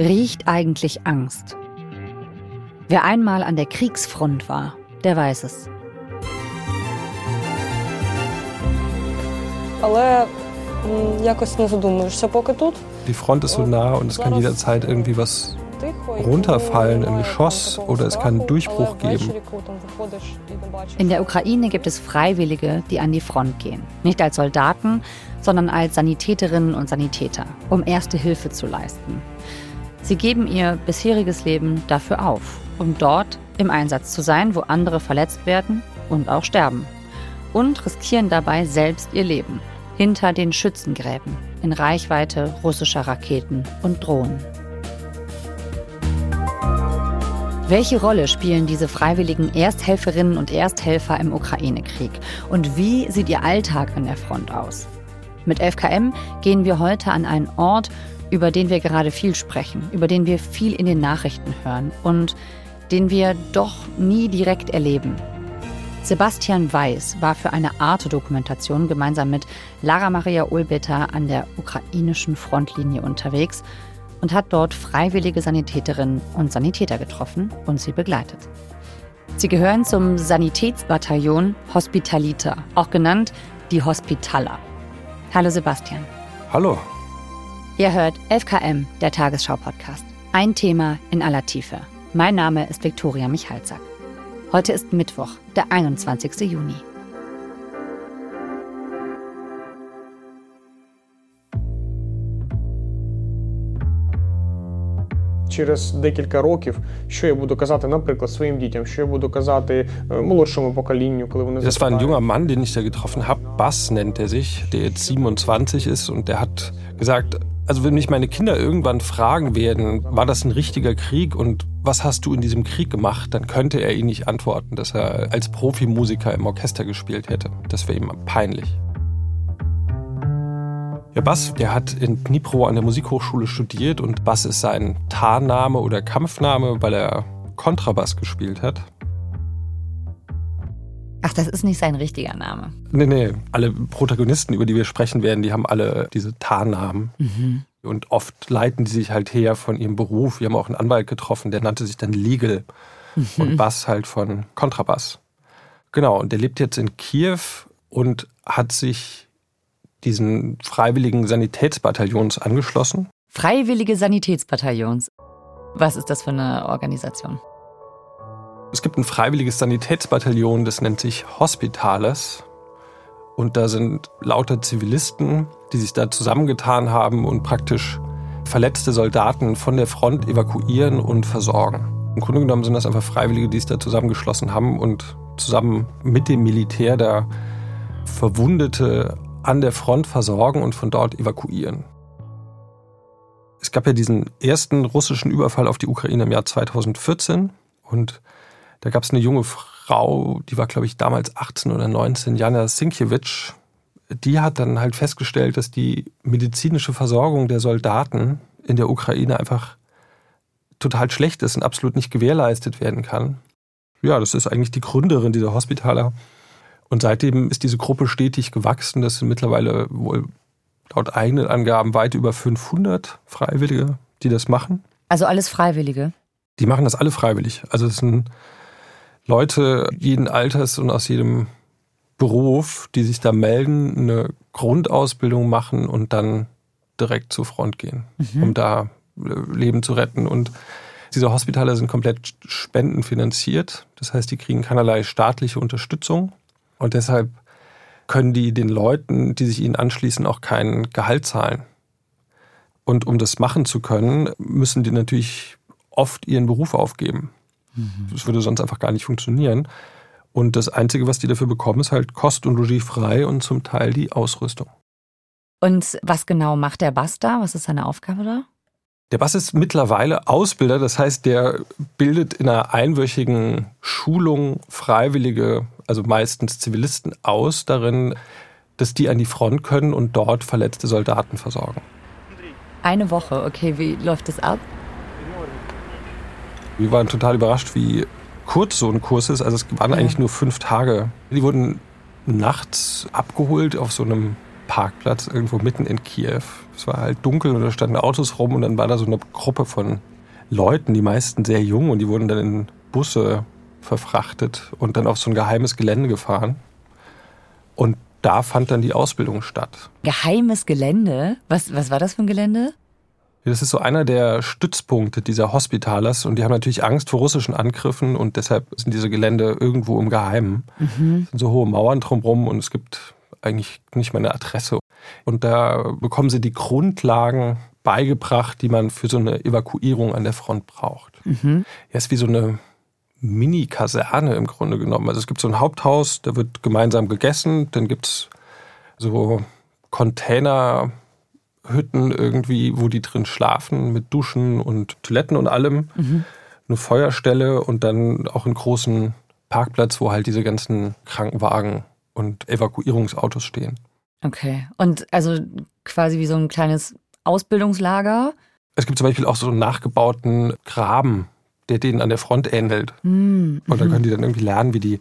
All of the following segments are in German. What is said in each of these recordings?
riecht eigentlich Angst? Wer einmal an der Kriegsfront war, der weiß es. Die Front ist so nah und es kann jederzeit irgendwie was runterfallen, ein Geschoss oder es kann einen Durchbruch geben. In der Ukraine gibt es Freiwillige, die an die Front gehen. Nicht als Soldaten, sondern als Sanitäterinnen und Sanitäter, um erste Hilfe zu leisten. Sie geben ihr bisheriges Leben dafür auf, um dort im Einsatz zu sein, wo andere verletzt werden und auch sterben. Und riskieren dabei selbst ihr Leben. Hinter den Schützengräben, in Reichweite russischer Raketen und Drohnen. Welche Rolle spielen diese freiwilligen Ersthelferinnen und Ersthelfer im Ukraine-Krieg? Und wie sieht ihr Alltag an der Front aus? Mit 11KM gehen wir heute an einen Ort, über den wir gerade viel sprechen, über den wir viel in den Nachrichten hören und den wir doch nie direkt erleben. Sebastian Weiß war für eine Arte-Dokumentation gemeinsam mit Lara Maria Ulbitter an der ukrainischen Frontlinie unterwegs und hat dort freiwillige Sanitäterinnen und Sanitäter getroffen und sie begleitet. Sie gehören zum Sanitätsbataillon Hospitalita, auch genannt die Hospitaler. Hallo Sebastian. Hallo. Ihr hört 11KM, der Tagesschau-Podcast. Ein Thema in aller Tiefe. Mein Name ist Viktoria Michalzack. Heute ist Mittwoch, der 21. Juni. через декілька років, що я буду казати, наприклад, своїм дітям, що я буду казати молодшому поколінню, коли вони Das war ein junger Mann, den ich da getroffen habe. Bass nennt er sich, der jetzt 27 ist und der hat gesagt, also wenn mich meine Kinder irgendwann fragen werden, war das ein richtiger Krieg und was hast du in diesem Krieg gemacht, dann könnte er ihnen nicht antworten, dass er als Profimusiker im Orchester gespielt hätte. Das wäre ihm peinlich. Ja, Bass, der hat in Dnipro an der Musikhochschule studiert und Bass ist sein Tarnname oder Kampfname, weil er Kontrabass gespielt hat. Ach, das ist nicht sein richtiger Name. Nee, nee. Alle Protagonisten, über die wir sprechen werden, die haben alle diese Tarnnamen. Mhm. Und oft leiten die sich halt her von ihrem Beruf. Wir haben auch einen Anwalt getroffen, der nannte sich dann Legal. Mhm. Und Bass halt von Kontrabass. Genau, und der lebt jetzt in Kiew und hat sich diesen freiwilligen Sanitätsbataillons angeschlossen. Freiwillige Sanitätsbataillons. Was ist das für eine Organisation? Es gibt ein freiwilliges Sanitätsbataillon, das nennt sich Hospitales. Und da sind lauter Zivilisten, die sich da zusammengetan haben und praktisch verletzte Soldaten von der Front evakuieren und versorgen. Im Grunde genommen sind das einfach Freiwillige, die sich da zusammengeschlossen haben und zusammen mit dem Militär da Verwundete an der Front versorgen und von dort evakuieren. Es gab ja diesen ersten russischen Überfall auf die Ukraine im Jahr 2014 und da gab es eine junge Frau, die war glaube ich damals 18 oder 19, Jana Sienkiewicz. Die hat dann halt festgestellt, dass die medizinische Versorgung der Soldaten in der Ukraine einfach total schlecht ist und absolut nicht gewährleistet werden kann. Ja, das ist eigentlich die Gründerin dieser Hospitaler und seitdem ist diese Gruppe stetig gewachsen. Das sind mittlerweile wohl laut eigenen Angaben weit über 500 Freiwillige, die das machen. Also alles Freiwillige? Die machen das alle freiwillig. Also es sind Leute jeden Alters und aus jedem Beruf, die sich da melden, eine Grundausbildung machen und dann direkt zur Front gehen, mhm. um da äh, Leben zu retten. Und diese Hospitale sind komplett spendenfinanziert. Das heißt, die kriegen keinerlei staatliche Unterstützung. Und deshalb können die den Leuten, die sich ihnen anschließen, auch kein Gehalt zahlen. Und um das machen zu können, müssen die natürlich oft ihren Beruf aufgeben. Mhm. Das würde sonst einfach gar nicht funktionieren. Und das Einzige, was die dafür bekommen, ist halt Kost und Logis frei und zum Teil die Ausrüstung. Und was genau macht der Bass da? Was ist seine Aufgabe da? Der Bass ist mittlerweile Ausbilder, das heißt, der bildet in einer einwöchigen Schulung Freiwillige, also meistens Zivilisten aus darin, dass die an die Front können und dort verletzte Soldaten versorgen. Eine Woche, okay, wie läuft das ab? Wir waren total überrascht, wie kurz so ein Kurs ist. Also es waren ja. eigentlich nur fünf Tage. Die wurden nachts abgeholt auf so einem Parkplatz irgendwo mitten in Kiew. Es war halt dunkel und da standen Autos rum und dann war da so eine Gruppe von Leuten, die meisten sehr jung und die wurden dann in Busse verfrachtet und dann auf so ein geheimes Gelände gefahren. Und da fand dann die Ausbildung statt. Geheimes Gelände? Was, was war das für ein Gelände? Das ist so einer der Stützpunkte dieser Hospitalers und die haben natürlich Angst vor russischen Angriffen und deshalb sind diese Gelände irgendwo im Geheimen. Mhm. Es sind so hohe Mauern drumherum und es gibt eigentlich nicht mal eine Adresse. Und da bekommen sie die Grundlagen beigebracht, die man für so eine Evakuierung an der Front braucht. Mhm. Ja, ist wie so eine Mini-Kaserne im Grunde genommen. Also es gibt so ein Haupthaus, da wird gemeinsam gegessen, dann gibt es so Container Hütten irgendwie, wo die drin schlafen, mit Duschen und Toiletten und allem. Mhm. Eine Feuerstelle und dann auch einen großen Parkplatz, wo halt diese ganzen Krankenwagen und Evakuierungsautos stehen. Okay. Und also quasi wie so ein kleines Ausbildungslager? Es gibt zum Beispiel auch so einen nachgebauten Graben, der denen an der Front ähnelt. Mhm. Und da können die dann irgendwie lernen, wie die,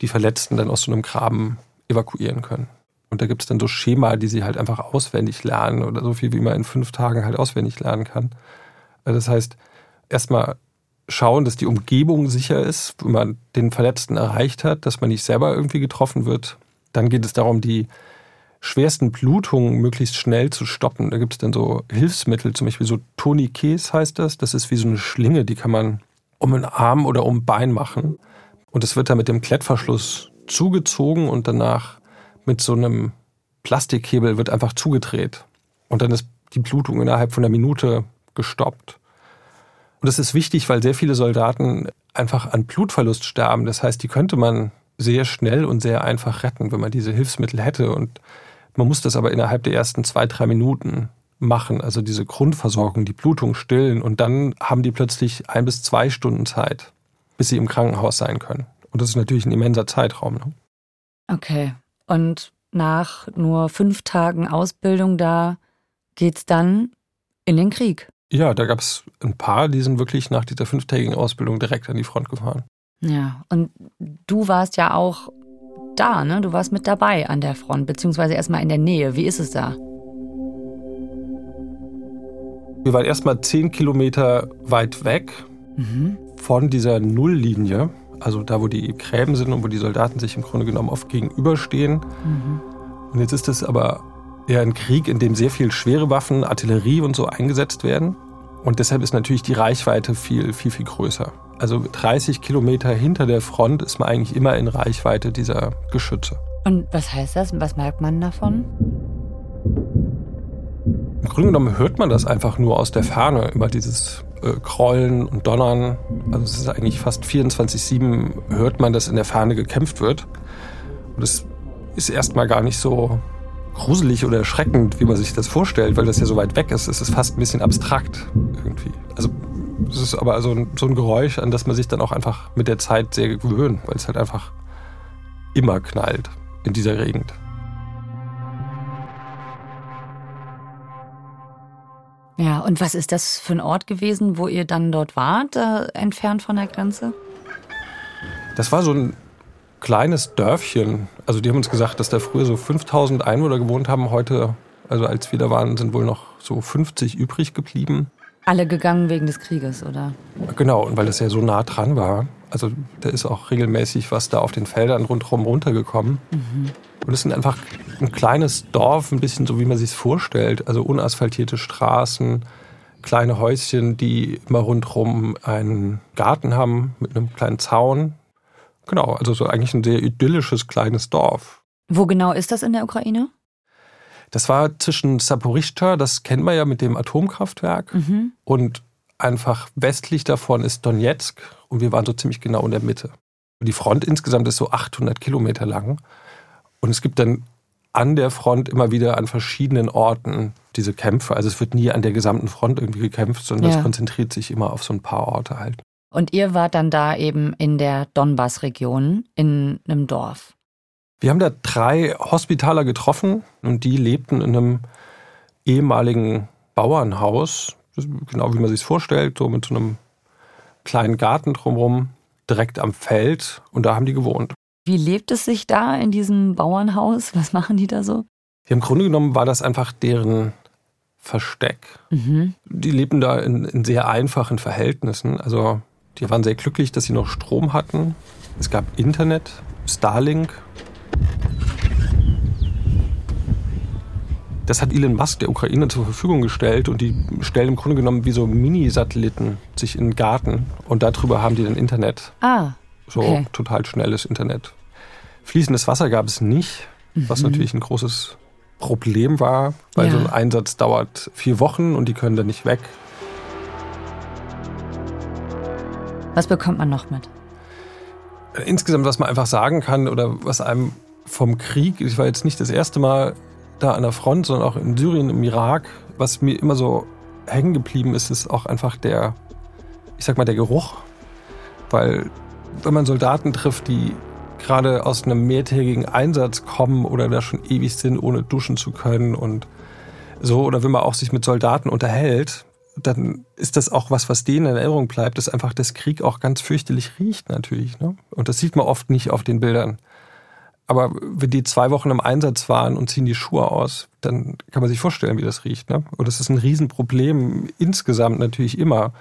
die Verletzten dann aus so einem Graben evakuieren können. Und da gibt es dann so Schema, die sie halt einfach auswendig lernen oder so viel, wie man in fünf Tagen halt auswendig lernen kann. Also das heißt, erstmal schauen, dass die Umgebung sicher ist, wenn man den Verletzten erreicht hat, dass man nicht selber irgendwie getroffen wird. Dann geht es darum, die schwersten Blutungen möglichst schnell zu stoppen. Da gibt es dann so Hilfsmittel, zum Beispiel so Tourniquets heißt das. Das ist wie so eine Schlinge, die kann man um den Arm oder um Bein machen. Und das wird dann mit dem Klettverschluss zugezogen und danach mit so einem Plastikhebel wird einfach zugedreht. Und dann ist die Blutung innerhalb von einer Minute gestoppt. Und das ist wichtig, weil sehr viele Soldaten einfach an Blutverlust sterben. Das heißt, die könnte man sehr schnell und sehr einfach retten, wenn man diese Hilfsmittel hätte. Und man muss das aber innerhalb der ersten zwei, drei Minuten machen. Also diese Grundversorgung, die Blutung stillen. Und dann haben die plötzlich ein bis zwei Stunden Zeit, bis sie im Krankenhaus sein können. Und das ist natürlich ein immenser Zeitraum. Ne? Okay. Und nach nur fünf Tagen Ausbildung da geht's dann in den Krieg. Ja, da gab es ein paar, die sind wirklich nach dieser fünftägigen Ausbildung direkt an die Front gefahren. Ja, und du warst ja auch da, ne? Du warst mit dabei an der Front, beziehungsweise erstmal in der Nähe. Wie ist es da? Wir waren erstmal zehn Kilometer weit weg mhm. von dieser Nulllinie also da, wo die Gräben sind und wo die Soldaten sich im Grunde genommen oft gegenüberstehen. Mhm. Und jetzt ist es aber eher ein Krieg, in dem sehr viel schwere Waffen, Artillerie und so eingesetzt werden. Und deshalb ist natürlich die Reichweite viel, viel, viel größer. Also 30 Kilometer hinter der Front ist man eigentlich immer in Reichweite dieser Geschütze. Und was heißt das? Was merkt man davon? Im Grunde genommen hört man das einfach nur aus der Ferne über dieses äh, Krollen und Donnern. Also es ist eigentlich fast 24-7 hört man, dass in der Ferne gekämpft wird. Und es ist erstmal gar nicht so gruselig oder erschreckend, wie man sich das vorstellt, weil das ja so weit weg ist. Es ist fast ein bisschen abstrakt irgendwie. Also es ist aber so ein, so ein Geräusch, an das man sich dann auch einfach mit der Zeit sehr gewöhnt, weil es halt einfach immer knallt in dieser Gegend. Ja, und was ist das für ein Ort gewesen, wo ihr dann dort wart, äh, entfernt von der Grenze? Das war so ein kleines Dörfchen. Also die haben uns gesagt, dass da früher so 5000 Einwohner gewohnt haben. Heute, also als wir da waren, sind wohl noch so 50 übrig geblieben. Alle gegangen wegen des Krieges, oder? Genau, und weil es ja so nah dran war. Also da ist auch regelmäßig was da auf den Feldern rundherum runtergekommen. Mhm. Und es sind einfach ein kleines Dorf, ein bisschen so, wie man sich es vorstellt. Also unasphaltierte Straßen, kleine Häuschen, die immer rundherum einen Garten haben mit einem kleinen Zaun. Genau, also so eigentlich ein sehr idyllisches kleines Dorf. Wo genau ist das in der Ukraine? Das war zwischen Saporischta, das kennen wir ja mit dem Atomkraftwerk, mhm. und einfach westlich davon ist Donetsk und wir waren so ziemlich genau in der Mitte. Die Front insgesamt ist so 800 Kilometer lang und es gibt dann an der Front immer wieder an verschiedenen Orten diese Kämpfe. Also es wird nie an der gesamten Front irgendwie gekämpft, sondern es ja. konzentriert sich immer auf so ein paar Orte halt. Und ihr wart dann da eben in der Donbass-Region, in einem Dorf. Wir haben da drei Hospitaler getroffen und die lebten in einem ehemaligen Bauernhaus, genau wie man sich es vorstellt, so mit so einem kleinen Garten drumherum, direkt am Feld und da haben die gewohnt. Wie lebt es sich da in diesem Bauernhaus? Was machen die da so? Ja, Im Grunde genommen war das einfach deren Versteck. Mhm. Die lebten da in, in sehr einfachen Verhältnissen. Also die waren sehr glücklich, dass sie noch Strom hatten. Es gab Internet, Starlink. Das hat Elon Musk der Ukraine zur Verfügung gestellt und die stellen im Grunde genommen wie so Mini-Satelliten sich in den Garten und darüber haben die dann Internet. Ah. So okay. total schnelles Internet. Fließendes Wasser gab es nicht, was mhm. natürlich ein großes Problem war, weil ja. so ein Einsatz dauert vier Wochen und die können dann nicht weg. Was bekommt man noch mit? Insgesamt, was man einfach sagen kann oder was einem vom Krieg, ich war jetzt nicht das erste Mal da an der Front, sondern auch in Syrien, im Irak, was mir immer so hängen geblieben ist, ist auch einfach der, ich sag mal, der Geruch. Weil wenn man Soldaten trifft, die gerade aus einem mehrtägigen Einsatz kommen oder da schon ewig sind, ohne duschen zu können und so, oder wenn man auch sich mit Soldaten unterhält, dann ist das auch was, was denen in Erinnerung bleibt, dass einfach das Krieg auch ganz fürchterlich riecht natürlich. Ne? Und das sieht man oft nicht auf den Bildern. Aber wenn die zwei Wochen im Einsatz waren und ziehen die Schuhe aus, dann kann man sich vorstellen, wie das riecht. Ne? Und das ist ein Riesenproblem insgesamt natürlich immer,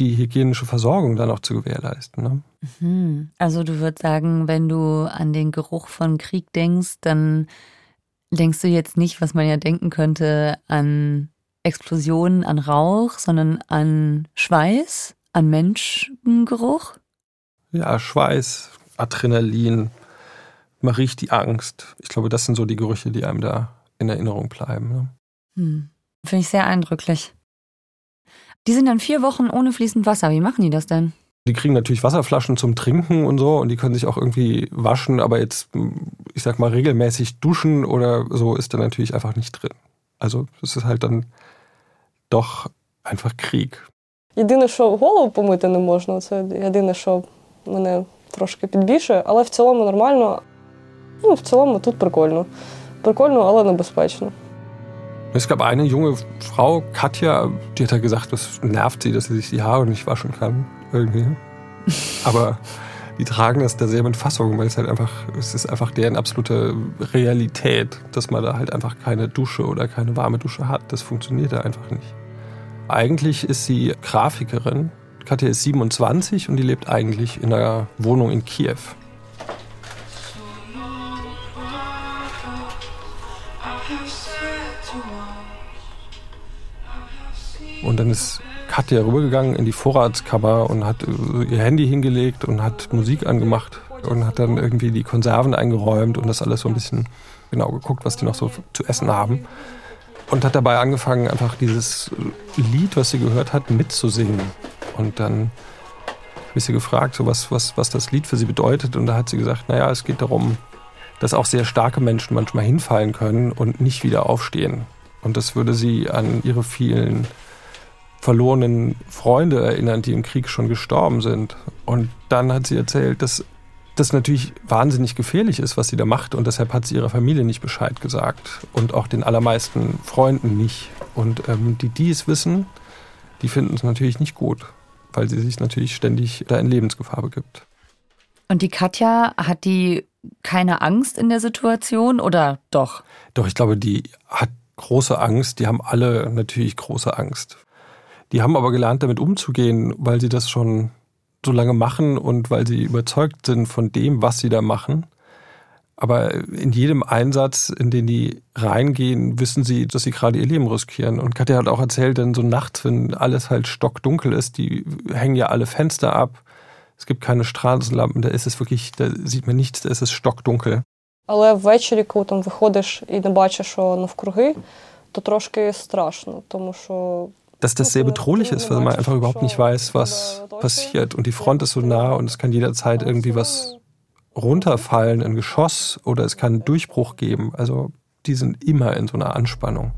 die hygienische Versorgung dann auch zu gewährleisten. Ne? Mhm. Also du würdest sagen, wenn du an den Geruch von Krieg denkst, dann denkst du jetzt nicht, was man ja denken könnte, an Explosionen, an Rauch, sondern an Schweiß, an Menschengeruch? Ja, Schweiß, Adrenalin, man riecht die Angst. Ich glaube, das sind so die Gerüche, die einem da in Erinnerung bleiben. Ne? Hm. Finde ich sehr eindrücklich. Die sind dann vier Wochen ohne fließend Wasser. Wie machen die das denn? Die kriegen natürlich Wasserflaschen zum Trinken und so und die können sich auch irgendwie waschen, aber jetzt, ich sag mal, regelmäßig duschen oder so ist da natürlich einfach nicht drin. Also es ist halt dann doch einfach Krieg. Єдине, що голову помити не можна, це єдине, що мене трошки підбільшує, але в цілому нормально. Ну, в цілому тут прикольно. Прикольно, але небезпечно. Es gab eine junge Frau, Katja, die hat ja gesagt, das nervt sie, dass sie sich die Haare nicht waschen kann. Irgendwie. Aber die tragen das da sehr mit Fassung, weil es halt einfach, es ist einfach deren absolute Realität, dass man da halt einfach keine Dusche oder keine warme Dusche hat. Das funktioniert da einfach nicht. Eigentlich ist sie Grafikerin. Katja ist 27 und die lebt eigentlich in einer Wohnung in Kiew. Und dann ist Katja rübergegangen in die Vorratskammer und hat äh, ihr Handy hingelegt und hat Musik angemacht und hat dann irgendwie die Konserven eingeräumt und das alles so ein bisschen genau geguckt, was die noch so zu essen haben. Und hat dabei angefangen, einfach dieses Lied, was sie gehört hat, mitzusingen. Und dann habe ich sie gefragt, so was, was, was das Lied für sie bedeutet. Und da hat sie gesagt, naja, es geht darum, dass auch sehr starke Menschen manchmal hinfallen können und nicht wieder aufstehen. Und das würde sie an ihre vielen verlorenen Freunde erinnern, die im Krieg schon gestorben sind. Und dann hat sie erzählt, dass das natürlich wahnsinnig gefährlich ist, was sie da macht. Und deshalb hat sie ihrer Familie nicht Bescheid gesagt und auch den allermeisten Freunden nicht. Und ähm, die, die es wissen, die finden es natürlich nicht gut, weil sie sich natürlich ständig da in Lebensgefahr begibt. Und die Katja, hat die keine Angst in der Situation oder doch? Doch, ich glaube, die hat große Angst. Die haben alle natürlich große Angst. Die haben aber gelernt, damit umzugehen, weil sie das schon so lange machen und weil sie überzeugt sind von dem, was sie da machen. Aber in jedem Einsatz, in den die reingehen, wissen sie, dass sie gerade ihr Leben riskieren. Und Katja hat auch erzählt, denn so nachts, wenn alles halt stockdunkel ist, die hängen ja alle Fenster ab. Es gibt keine Straßenlampen, da ist es wirklich, da sieht man nichts, da ist es stockdunkel. Але ввечері, коли там виходиш і не бачиш, що навкруги, то трошки страшно, тому що dass das sehr bedrohlich ist, weil man einfach überhaupt nicht weiß, was passiert. Und die Front ist so nah und es kann jederzeit irgendwie was runterfallen, ein Geschoss oder es kann einen Durchbruch geben. Also die sind immer in so einer Anspannung.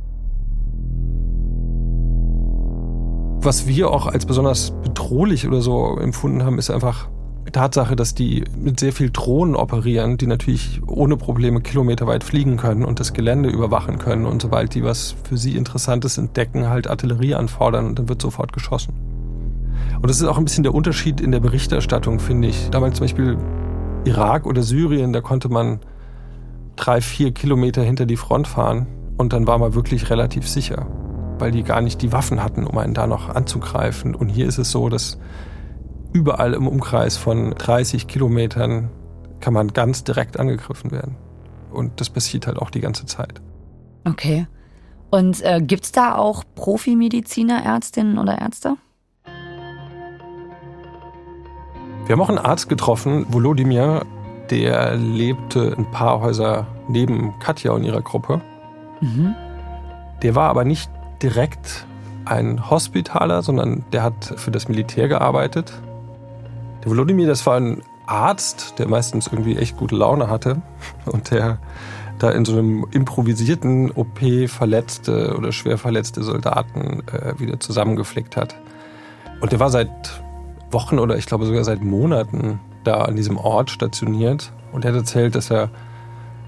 Was wir auch als besonders bedrohlich oder so empfunden haben, ist einfach Tatsache, dass die mit sehr viel Drohnen operieren, die natürlich ohne Probleme kilometerweit fliegen können und das Gelände überwachen können und sobald die was für sie Interessantes entdecken, halt Artillerie anfordern und dann wird sofort geschossen. Und das ist auch ein bisschen der Unterschied in der Berichterstattung, finde ich. Damals zum Beispiel Irak oder Syrien, da konnte man drei, vier Kilometer hinter die Front fahren und dann war man wirklich relativ sicher, weil die gar nicht die Waffen hatten, um einen da noch anzugreifen. Und hier ist es so, dass überall im Umkreis von 30 Kilometern kann man ganz direkt angegriffen werden. Und das passiert halt auch die ganze Zeit. Okay. Und äh, gibt es da auch Profimediziner, Ärztinnen oder Ärzte? Wir haben auch einen Arzt getroffen, Volodymyr, der lebte ein paar Häuser neben Katja und ihrer Gruppe. Mhm. Der war aber nicht direkt ein Hospitaler, sondern der hat für das Militär gearbeitet. Der Volodymyr, das war ein Arzt, der meistens irgendwie echt gute Laune hatte und der da in so einem improvisierten OP verletzte oder schwer verletzte Soldaten äh, wieder zusammengeflickt hat. Und der war seit Wochen oder ich glaube sogar seit Monaten da an diesem Ort stationiert und er hat erzählt, dass er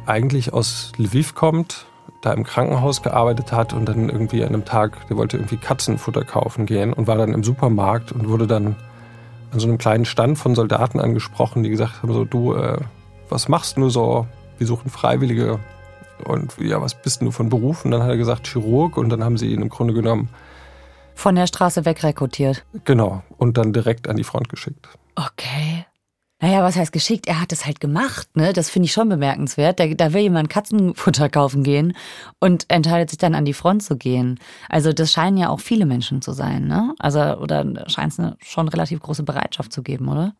eigentlich aus Lviv kommt, da im Krankenhaus gearbeitet hat und dann irgendwie an einem Tag, der wollte irgendwie Katzenfutter kaufen gehen und war dann im Supermarkt und wurde dann an so einem kleinen Stand von Soldaten angesprochen, die gesagt haben so, du, äh, was machst du so? Wir suchen Freiwillige. Und ja, was bist du von Beruf? Und dann hat er gesagt, Chirurg. Und dann haben sie ihn im Grunde genommen von der Straße wegrekrutiert. Genau. Und dann direkt an die Front geschickt. Okay. Naja, was heißt geschickt? Er hat es halt gemacht, ne? Das finde ich schon bemerkenswert. Da, da will jemand Katzenfutter kaufen gehen und entscheidet sich dann an die Front zu gehen. Also das scheinen ja auch viele Menschen zu sein, ne? Also oder scheint es eine schon relativ große Bereitschaft zu geben, oder?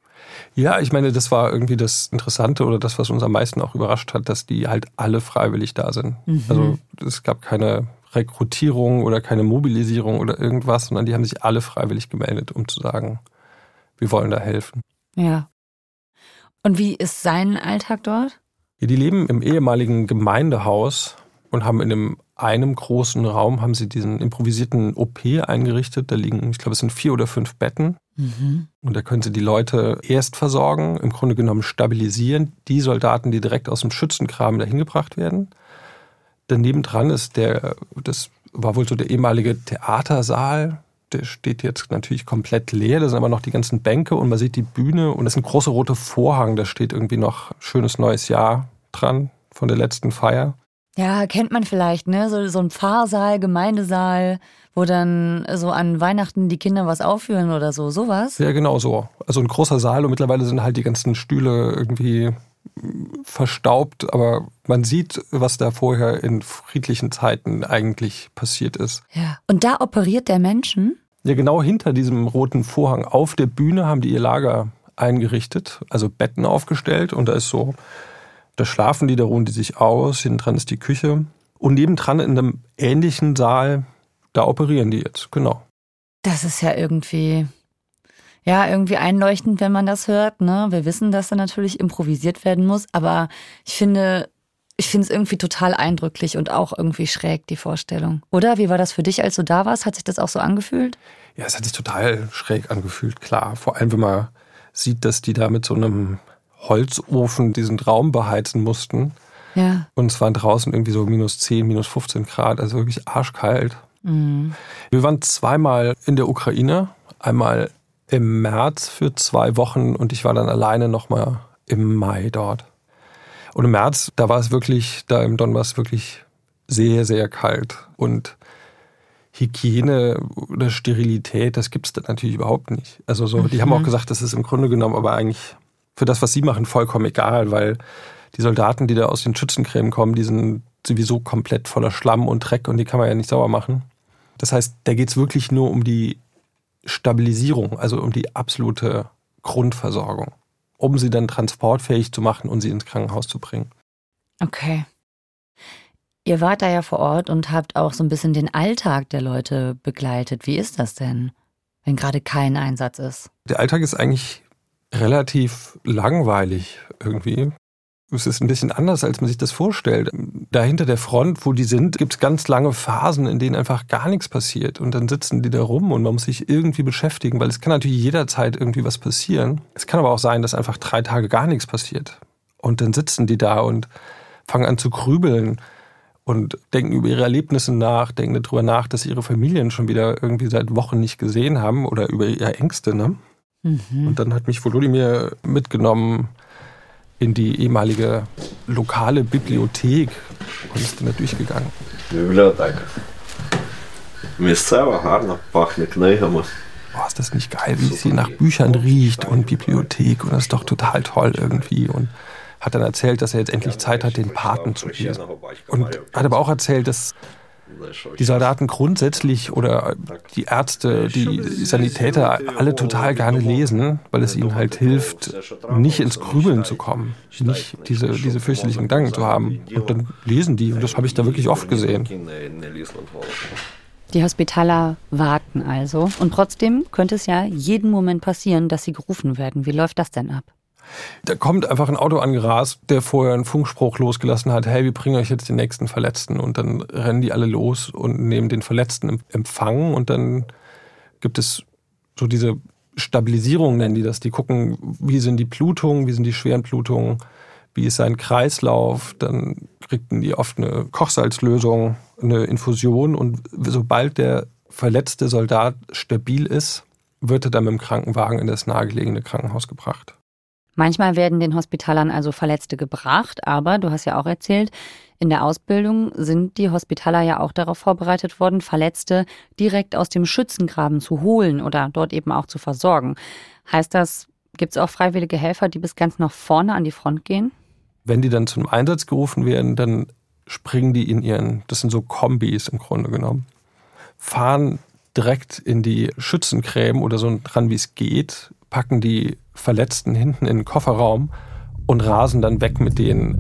Ja, ich meine, das war irgendwie das Interessante oder das, was uns am meisten auch überrascht hat, dass die halt alle freiwillig da sind. Mhm. Also es gab keine Rekrutierung oder keine Mobilisierung oder irgendwas, sondern die haben sich alle freiwillig gemeldet, um zu sagen, wir wollen da helfen. Ja. Und wie ist sein Alltag dort? Ja, die leben im ehemaligen Gemeindehaus und haben in einem, einem großen Raum haben sie diesen improvisierten OP eingerichtet. Da liegen, ich glaube, es sind vier oder fünf Betten. Mhm. Und da können sie die Leute erst versorgen, im Grunde genommen stabilisieren, die Soldaten, die direkt aus dem Schützengraben dahin gebracht werden. Daneben dran ist der, das war wohl so der ehemalige Theatersaal, der steht jetzt natürlich komplett leer. Da sind aber noch die ganzen Bänke und man sieht die Bühne und es ist ein großer roter Vorhang. Da steht irgendwie noch schönes neues Jahr dran von der letzten Feier. Ja, kennt man vielleicht, ne? So, so ein Pfarrsaal, Gemeindesaal, wo dann so an Weihnachten die Kinder was aufführen oder so, sowas. Ja, genau so. Also ein großer Saal und mittlerweile sind halt die ganzen Stühle irgendwie verstaubt, aber man sieht, was da vorher in friedlichen Zeiten eigentlich passiert ist. Ja. Und da operiert der Menschen? Ja, genau hinter diesem roten Vorhang auf der Bühne haben die ihr Lager eingerichtet, also Betten aufgestellt und da ist so, da schlafen die, da ruhen die sich aus, hinten dran ist die Küche und nebendran in einem ähnlichen Saal, da operieren die jetzt, genau. Das ist ja irgendwie ja, irgendwie einleuchtend, wenn man das hört. Ne? Wir wissen, dass da natürlich improvisiert werden muss, aber ich finde, ich finde es irgendwie total eindrücklich und auch irgendwie schräg, die Vorstellung. Oder? Wie war das für dich, als du da warst? Hat sich das auch so angefühlt? Ja, es hat sich total schräg angefühlt, klar. Vor allem, wenn man sieht, dass die da mit so einem Holzofen diesen Raum beheizen mussten. Ja. Und es waren draußen irgendwie so minus 10, minus 15 Grad, also wirklich arschkalt. Mhm. Wir waren zweimal in der Ukraine. Einmal im März für zwei Wochen und ich war dann alleine nochmal im Mai dort. Und im März, da war es wirklich, da im Donbass wirklich sehr, sehr kalt. Und Hygiene oder Sterilität, das gibt es da natürlich überhaupt nicht. Also so, die haben auch mhm. gesagt, das ist im Grunde genommen aber eigentlich für das, was sie machen, vollkommen egal, weil die Soldaten, die da aus den Schützencremen kommen, die sind sowieso komplett voller Schlamm und Dreck und die kann man ja nicht sauber machen. Das heißt, da geht es wirklich nur um die Stabilisierung, also um die absolute Grundversorgung, um sie dann transportfähig zu machen und sie ins Krankenhaus zu bringen. Okay. Ihr wart da ja vor Ort und habt auch so ein bisschen den Alltag der Leute begleitet. Wie ist das denn, wenn gerade kein Einsatz ist? Der Alltag ist eigentlich relativ langweilig irgendwie. Es ist ein bisschen anders, als man sich das vorstellt. Da hinter der Front, wo die sind, gibt es ganz lange Phasen, in denen einfach gar nichts passiert. Und dann sitzen die da rum und man muss sich irgendwie beschäftigen, weil es kann natürlich jederzeit irgendwie was passieren. Es kann aber auch sein, dass einfach drei Tage gar nichts passiert. Und dann sitzen die da und fangen an zu grübeln und denken über ihre Erlebnisse nach, denken darüber nach, dass sie ihre Familien schon wieder irgendwie seit Wochen nicht gesehen haben oder über ihre Ängste. Ne? Mhm. Und dann hat mich Volodymyr mitgenommen in die ehemalige lokale Bibliothek und ist dann da durchgegangen. Bibliothek. Місцева, гарно, пахне книгами. Boah, ist das nicht geil, wie es hier nach Büchern riecht und Bibliothek und das ist doch total toll irgendwie. Und hat dann erzählt, dass er jetzt endlich Zeit hat, den Paten zu lesen. Und hat aber auch erzählt, dass die Soldaten grundsätzlich oder die Ärzte, die Sanitäter alle total gerne lesen, weil es ihnen halt hilft, nicht ins Grübeln zu kommen, nicht diese, diese fürchterlichen Gedanken zu haben. Und dann lesen die und das habe ich da wirklich oft gesehen. Die Hospitaler warten also. Und trotzdem könnte es ja jeden Moment passieren, dass sie gerufen werden. Wie läuft das denn ab? Da kommt einfach ein Auto angerast, der vorher einen Funkspruch losgelassen hat, hey, wir bringen euch jetzt den nächsten Verletzten. Und dann rennen die alle los und nehmen den Verletzten im Empfang. Und dann gibt es so diese Stabilisierung, nennen die das. Die gucken, wie sind die Blutungen, wie sind die schweren Blutungen, wie ist sein Kreislauf. Dann kriegten die oft eine Kochsalzlösung, eine Infusion. Und sobald der verletzte Soldat stabil ist, wird er dann mit dem Krankenwagen in das nahegelegene Krankenhaus gebracht. Manchmal werden den Hospitalern also Verletzte gebracht, aber du hast ja auch erzählt, in der Ausbildung sind die Hospitaler ja auch darauf vorbereitet worden, Verletzte direkt aus dem Schützengraben zu holen oder dort eben auch zu versorgen. Heißt das, gibt es auch freiwillige Helfer, die bis ganz nach vorne an die Front gehen? Wenn die dann zum Einsatz gerufen werden, dann springen die in ihren, das sind so Kombis im Grunde genommen, fahren direkt in die Schützengräben oder so dran, wie es geht, packen die Verletzten hinten in den Kofferraum und rasen dann weg mit denen.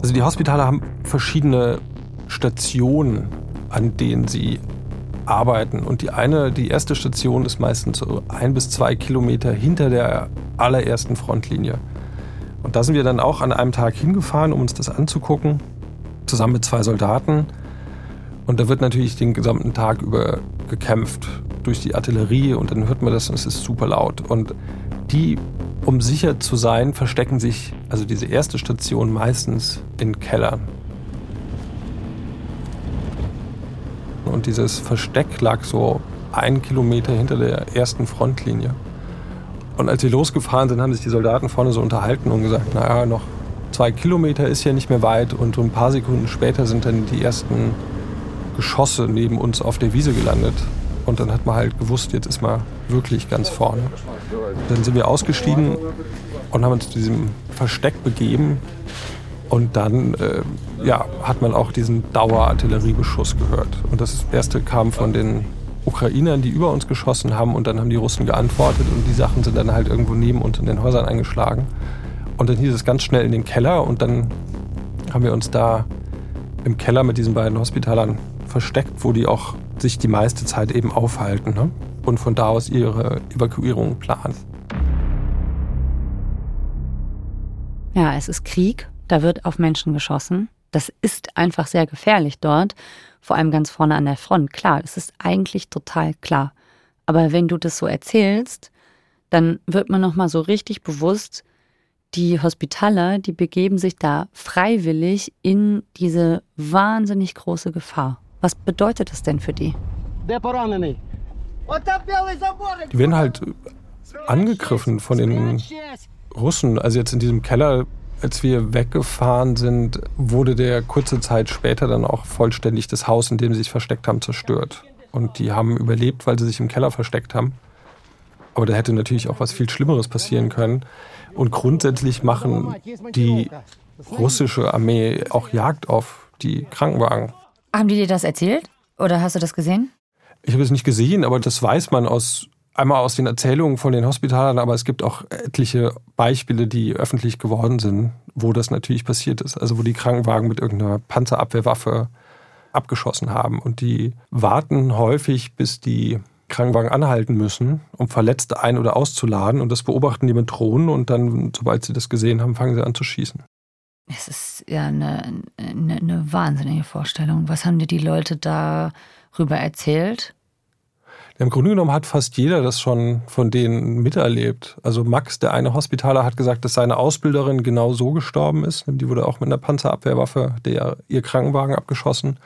Also die Hospitale haben verschiedene Stationen, an denen sie arbeiten. Und die eine, die erste Station ist meistens so ein bis zwei Kilometer hinter der allerersten Frontlinie. Und da sind wir dann auch an einem Tag hingefahren, um uns das anzugucken, zusammen mit zwei Soldaten. Und da wird natürlich den gesamten Tag über gekämpft durch die Artillerie und dann hört man das und es ist super laut. Und die, um sicher zu sein, verstecken sich, also diese erste Station meistens in Kellern. Und dieses Versteck lag so einen Kilometer hinter der ersten Frontlinie. Und als wir losgefahren sind, haben sich die Soldaten vorne so unterhalten und gesagt, naja, noch zwei Kilometer ist ja nicht mehr weit. Und ein paar Sekunden später sind dann die ersten Geschosse neben uns auf der Wiese gelandet. Und dann hat man halt gewusst, jetzt ist man wirklich ganz vorne. Dann sind wir ausgestiegen und haben uns zu diesem Versteck begeben. Und dann äh, ja, hat man auch diesen Dauerartilleriebeschuss gehört. Und das erste kam von den Ukrainern, die über uns geschossen haben. Und dann haben die Russen geantwortet. Und die Sachen sind dann halt irgendwo neben uns in den Häusern eingeschlagen. Und dann hieß es ganz schnell in den Keller. Und dann haben wir uns da im Keller mit diesen beiden Hospitalern versteckt, wo die auch sich die meiste Zeit eben aufhalten ne? und von da aus ihre Evakuierung planen. Ja, es ist Krieg, da wird auf Menschen geschossen. Das ist einfach sehr gefährlich dort, vor allem ganz vorne an der Front. Klar, es ist eigentlich total klar. Aber wenn du das so erzählst, dann wird man noch mal so richtig bewusst, die Hospitaler, die begeben sich da freiwillig in diese wahnsinnig große Gefahr. Was bedeutet das denn für die? Die werden halt angegriffen von den Russen. Also jetzt in diesem Keller, als wir weggefahren sind, wurde der kurze Zeit später dann auch vollständig das Haus, in dem sie sich versteckt haben, zerstört. Und die haben überlebt, weil sie sich im Keller versteckt haben. Aber da hätte natürlich auch was viel Schlimmeres passieren können. Und grundsätzlich machen die russische Armee auch Jagd auf die Krankenwagen. Haben die dir das erzählt? Oder hast du das gesehen? Ich habe es nicht gesehen, aber das weiß man aus einmal aus den Erzählungen von den Hospitalern, aber es gibt auch etliche Beispiele, die öffentlich geworden sind, wo das natürlich passiert ist. Also wo die Krankenwagen mit irgendeiner Panzerabwehrwaffe abgeschossen haben. Und die warten häufig, bis die Krankenwagen anhalten müssen, um Verletzte ein- oder auszuladen. Und das beobachten die mit Drohnen und dann, sobald sie das gesehen haben, fangen sie an zu schießen. Es ist ja eine, eine, eine wahnsinnige Vorstellung. Was haben dir die Leute darüber erzählt? Im Grunde genommen hat fast jeder das schon von denen miterlebt. Also Max, der eine Hospitaler, hat gesagt, dass seine Ausbilderin genau so gestorben ist. Die wurde auch mit einer Panzerabwehrwaffe der ihr Krankenwagen abgeschossen.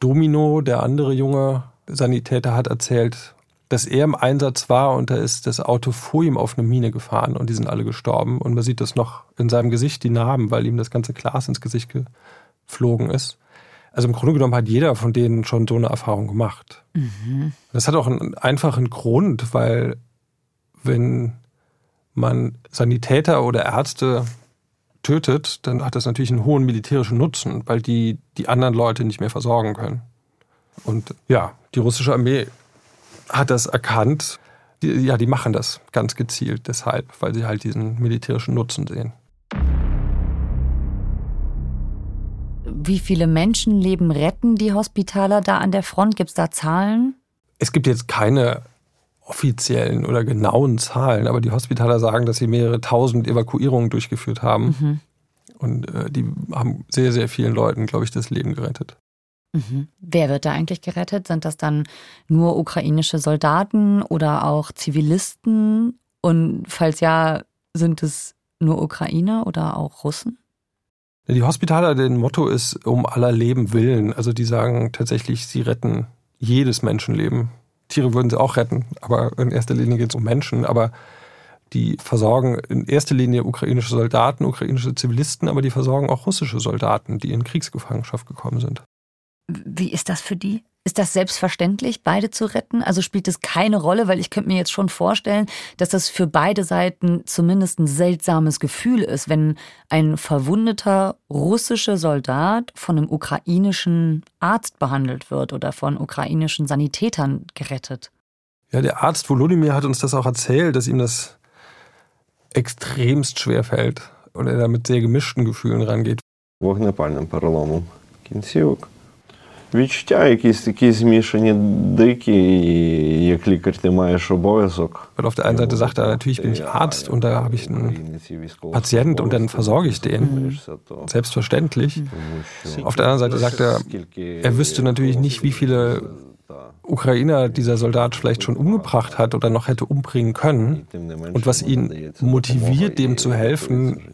Domino, der andere junge Sanitäter, hat erzählt, dass er im Einsatz war und da ist das Auto vor ihm auf eine Mine gefahren und die sind alle gestorben. Und man sieht das noch in seinem Gesicht, die Narben, weil ihm das ganze Glas ins Gesicht geflogen ist. Also im Grunde genommen hat jeder von denen schon so eine Erfahrung gemacht. Mhm. Das hat auch einen einfachen Grund, weil wenn man Sanitäter oder Ärzte tötet, dann hat das natürlich einen hohen militärischen Nutzen, weil die die anderen Leute nicht mehr versorgen können. Und ja, die russische Armee hat das erkannt. Die, ja, die machen das ganz gezielt deshalb, weil sie halt diesen militärischen Nutzen sehen. Wie viele Menschenleben retten die Hospitaler da an der Front? Gibt es da Zahlen? Es gibt jetzt keine offiziellen oder genauen Zahlen, aber die Hospitaler sagen, dass sie mehrere tausend Evakuierungen durchgeführt haben. Mhm. Und äh, die haben sehr, sehr vielen Leuten, glaube ich, das Leben gerettet. Mhm. Wer wird da eigentlich gerettet? Sind das dann nur ukrainische Soldaten oder auch Zivilisten? Und falls ja, sind es nur Ukrainer oder auch Russen? Die Hospitaler, deren Motto ist um aller Leben willen. Also die sagen tatsächlich, sie retten jedes Menschenleben. Tiere würden sie auch retten, aber in erster Linie geht es um Menschen. Aber die versorgen in erster Linie ukrainische Soldaten, ukrainische Zivilisten, aber die versorgen auch russische Soldaten, die in Kriegsgefangenschaft gekommen sind. Wie ist das für die? Ist das selbstverständlich, beide zu retten? Also spielt es keine Rolle, weil ich könnte mir jetzt schon vorstellen, dass das für beide Seiten zumindest ein seltsames Gefühl ist, wenn ein verwundeter russischer Soldat von einem ukrainischen Arzt behandelt wird oder von ukrainischen Sanitätern gerettet. Ja, der Arzt Volodymyr hat uns das auch erzählt, dass ihm das extremst schwer fällt und er da mit sehr gemischten Gefühlen rangeht. Wochenballen Paralomum. Kinsiuk. Відчуття якісь такі змішані, дикі, і як лікар ти маєш обов'язок. Weil auf der einen Seite sagt er, natürlich bin ich Arzt und da habe ich einen Patient und dann versorge ich den. Selbstverständlich. Auf der anderen Seite sagt er, er wüsste natürlich nicht, wie viele Ukrainer dieser Soldat vielleicht schon umgebracht hat oder noch hätte umbringen können. Und was ihn motiviert, dem zu helfen,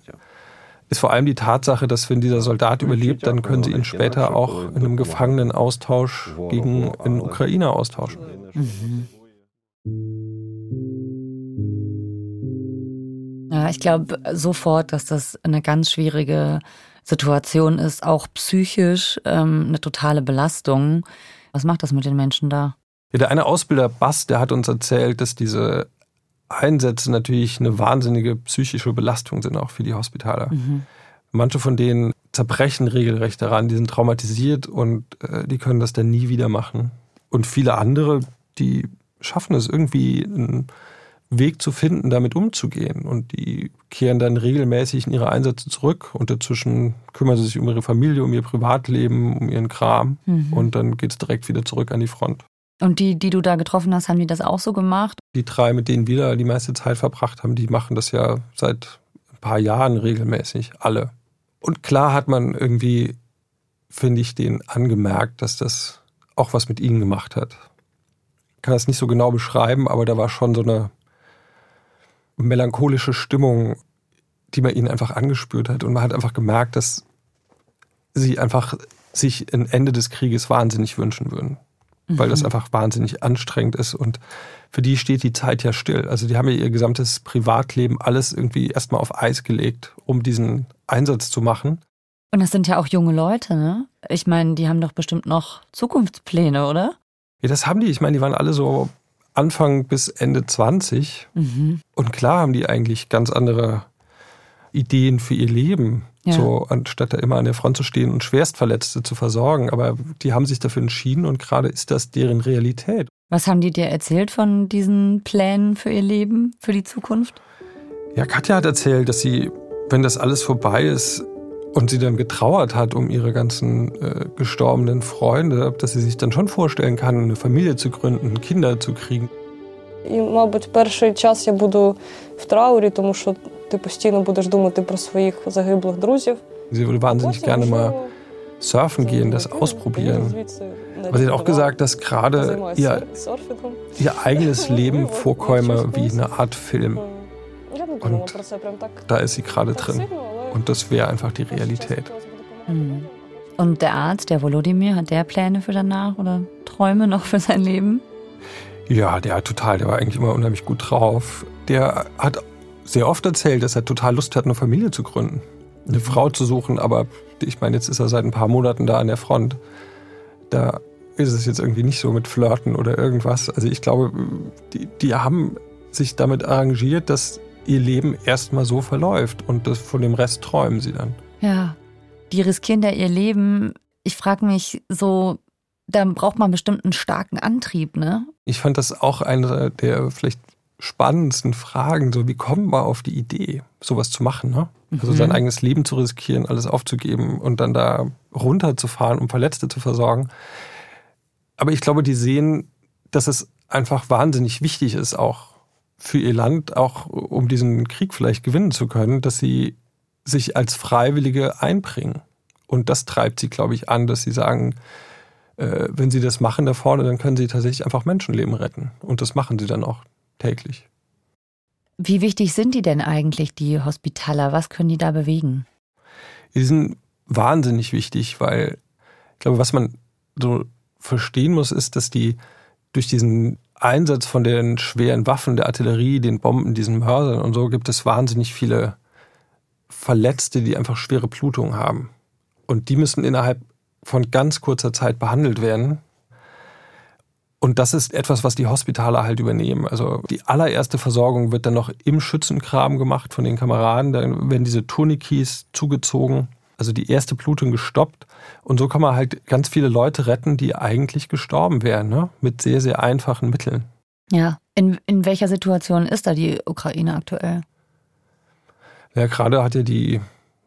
ist vor allem die Tatsache, dass wenn dieser Soldat überlebt, dann können sie ihn später auch in einem Gefangenenaustausch gegen einen Ukrainer austauschen. Mhm. Ja, ich glaube sofort, dass das eine ganz schwierige Situation ist, auch psychisch ähm, eine totale Belastung. Was macht das mit den Menschen da? Ja, der eine Ausbilder Bass, der hat uns erzählt, dass diese Einsätze natürlich eine wahnsinnige psychische Belastung sind, auch für die Hospitaler. Mhm. Manche von denen zerbrechen regelrecht daran, die sind traumatisiert und äh, die können das dann nie wieder machen. Und viele andere, die schaffen es irgendwie, einen Weg zu finden, damit umzugehen. Und die kehren dann regelmäßig in ihre Einsätze zurück und dazwischen kümmern sie sich um ihre Familie, um ihr Privatleben, um ihren Kram. Mhm. Und dann geht es direkt wieder zurück an die Front. Und die, die du da getroffen hast, haben die das auch so gemacht? Die drei, mit denen wir da die meiste Zeit verbracht haben, die machen das ja seit ein paar Jahren regelmäßig, alle. Und klar hat man irgendwie, finde ich, denen angemerkt, dass das auch was mit ihnen gemacht hat. Ich kann das nicht so genau beschreiben, aber da war schon so eine melancholische Stimmung, die man ihnen einfach angespürt hat. Und man hat einfach gemerkt, dass sie einfach sich ein Ende des Krieges wahnsinnig wünschen würden weil das mhm. einfach wahnsinnig anstrengend ist und für die steht die Zeit ja still. Also die haben ja ihr gesamtes Privatleben alles irgendwie erstmal auf Eis gelegt, um diesen Einsatz zu machen. Und das sind ja auch junge Leute, ne? Ich meine, die haben doch bestimmt noch Zukunftspläne, oder? Ja, das haben die. Ich meine, die waren alle so Anfang bis Ende 20. Mhm. Und klar haben die eigentlich ganz andere Ideen für ihr Leben. Ja. So, anstatt da immer an der Front zu stehen und Schwerstverletzte zu versorgen. Aber die haben sich dafür entschieden und gerade ist das deren Realität. Was haben die dir erzählt von diesen Plänen für ihr Leben, für die Zukunft? Ja, Katja hat erzählt, dass sie, wenn das alles vorbei ist und sie dann getrauert hat um ihre ganzen äh, gestorbenen Freunde, dass sie sich dann schon vorstellen kann, eine Familie zu gründen, Kinder zu kriegen. І, мабуть, перший час я буду в траурі, тому що ти постійно будеш думати про своїх загиблих друзів. Sie würde wahnsinnig gerne mal surfen gehen, das ausprobieren. Aber sie hat auch gesagt, dass gerade ihr, ihr eigenes Leben vorkäme wie eine Art Film. Und da ist sie gerade drin. Und das wäre einfach die Realität. Mhm. Und der Arzt, der Volodymyr, hat der Pläne für danach oder Träume noch für sein Leben? Ja, der hat total, der war eigentlich immer unheimlich gut drauf. Der hat sehr oft erzählt, dass er total Lust hat, eine Familie zu gründen, eine Frau zu suchen, aber ich meine, jetzt ist er seit ein paar Monaten da an der Front. Da ist es jetzt irgendwie nicht so mit Flirten oder irgendwas. Also ich glaube, die, die haben sich damit arrangiert, dass ihr Leben erstmal so verläuft und das, von dem Rest träumen sie dann. Ja, die riskieren da ihr Leben. Ich frage mich so, da braucht man bestimmt einen starken Antrieb, ne? Ich fand das auch eine der vielleicht spannendsten Fragen, so wie kommt man auf die Idee, sowas zu machen, ne? Also mhm. sein eigenes Leben zu riskieren, alles aufzugeben und dann da runterzufahren, um Verletzte zu versorgen. Aber ich glaube, die sehen, dass es einfach wahnsinnig wichtig ist, auch für ihr Land, auch um diesen Krieg vielleicht gewinnen zu können, dass sie sich als Freiwillige einbringen. Und das treibt sie, glaube ich, an, dass sie sagen, äh, wenn sie das machen da vorne, dann können sie tatsächlich einfach Menschenleben retten. Und das machen sie dann auch täglich. Wie wichtig sind die denn eigentlich, die Hospitaler? Was können die da bewegen? Die sind wahnsinnig wichtig, weil ich glaube, was man so verstehen muss, ist, dass die durch diesen Einsatz von den schweren Waffen, der Artillerie, den Bomben, diesen Mörsern und so gibt es wahnsinnig viele Verletzte, die einfach schwere Blutungen haben. Und die müssen innerhalb von ganz kurzer Zeit behandelt werden. Und das ist etwas, was die Hospitale halt übernehmen. Also die allererste Versorgung wird dann noch im Schützenkram gemacht von den Kameraden. Dann werden diese Tourniquets zugezogen also die erste Blutung gestoppt. Und so kann man halt ganz viele Leute retten, die eigentlich gestorben wären, ne? mit sehr, sehr einfachen Mitteln. Ja, in, in welcher Situation ist da die Ukraine aktuell? Ja, gerade hat ja die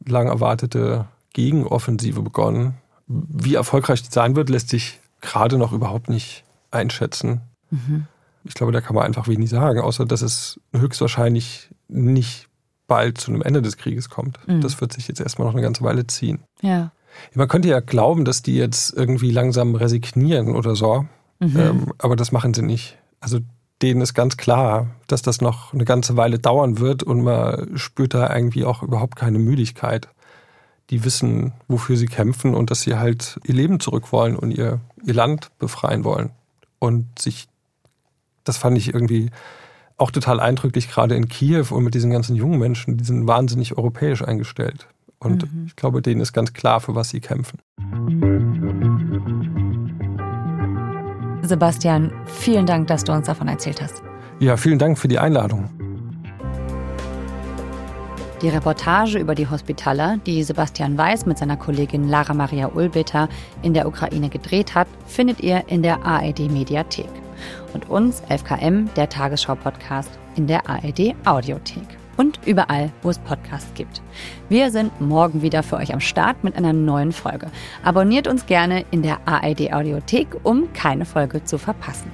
lang erwartete Gegenoffensive begonnen. Wie erfolgreich die sein wird, lässt sich gerade noch überhaupt nicht einschätzen. Mhm. Ich glaube, da kann man einfach wenig sagen, außer dass es höchstwahrscheinlich nicht bald zu einem Ende des Krieges kommt. Mhm. Das wird sich jetzt erstmal noch eine ganze Weile ziehen. Ja. Man könnte ja glauben, dass die jetzt irgendwie langsam resignieren oder so, mhm. ähm, aber das machen sie nicht. Also denen ist ganz klar, dass das noch eine ganze Weile dauern wird und man spürt da irgendwie auch überhaupt keine Müdigkeit. Die wissen, wofür sie kämpfen und dass sie halt ihr Leben zurück wollen und ihr, ihr Land befreien wollen. Und sich, das fand ich irgendwie auch total eindrücklich, gerade in Kiew und mit diesen ganzen jungen Menschen, die sind wahnsinnig europäisch eingestellt. Und mhm. ich glaube, denen ist ganz klar, für was sie kämpfen. Sebastian, vielen Dank, dass du uns davon erzählt hast. Ja, vielen Dank für die Einladung. Die Reportage über die Hospitaler, die Sebastian Weiß mit seiner Kollegin Lara Maria Ulbeter in der Ukraine gedreht hat, findet ihr in der ARD Mediathek und uns, 11KM, der Tagesschau-Podcast, in der ARD Audiothek und überall, wo es Podcasts gibt. Wir sind morgen wieder für euch am Start mit einer neuen Folge. Abonniert uns gerne in der ARD Audiothek, um keine Folge zu verpassen.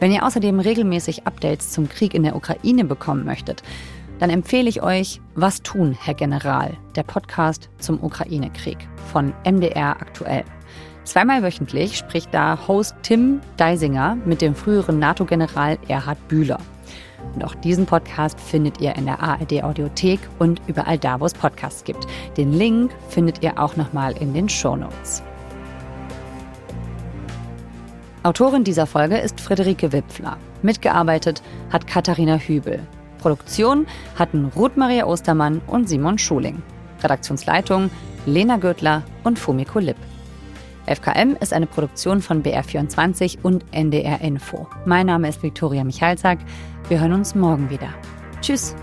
Wenn ihr außerdem regelmäßig Updates zum Krieg in der Ukraine bekommen möchtet, dann empfehle ich euch Was tun, Herr General, der Podcast zum Ukraine-Krieg von MDR aktuell. Zweimal wöchentlich spricht da Host Tim Deisinger mit dem früheren NATO-General Erhard Bühler. Und auch diesen Podcast findet ihr in der ARD Audiothek und überall da, wo es Podcasts gibt. Den Link findet ihr auch nochmal in den Show Notes. Autorin dieser Folge ist Friederike Wipfler. Mitgearbeitet hat Katharina Hübel. Produktion hatten Ruth Maria Ostermann und Simon Schuling. Redaktionsleitung Lena Göttler und Fumiko Lipp. FKM ist eine Produktion von BR24 und NDR Info. Mein Name ist Viktoria Michalzack. Wir hören uns morgen wieder. Tschüss.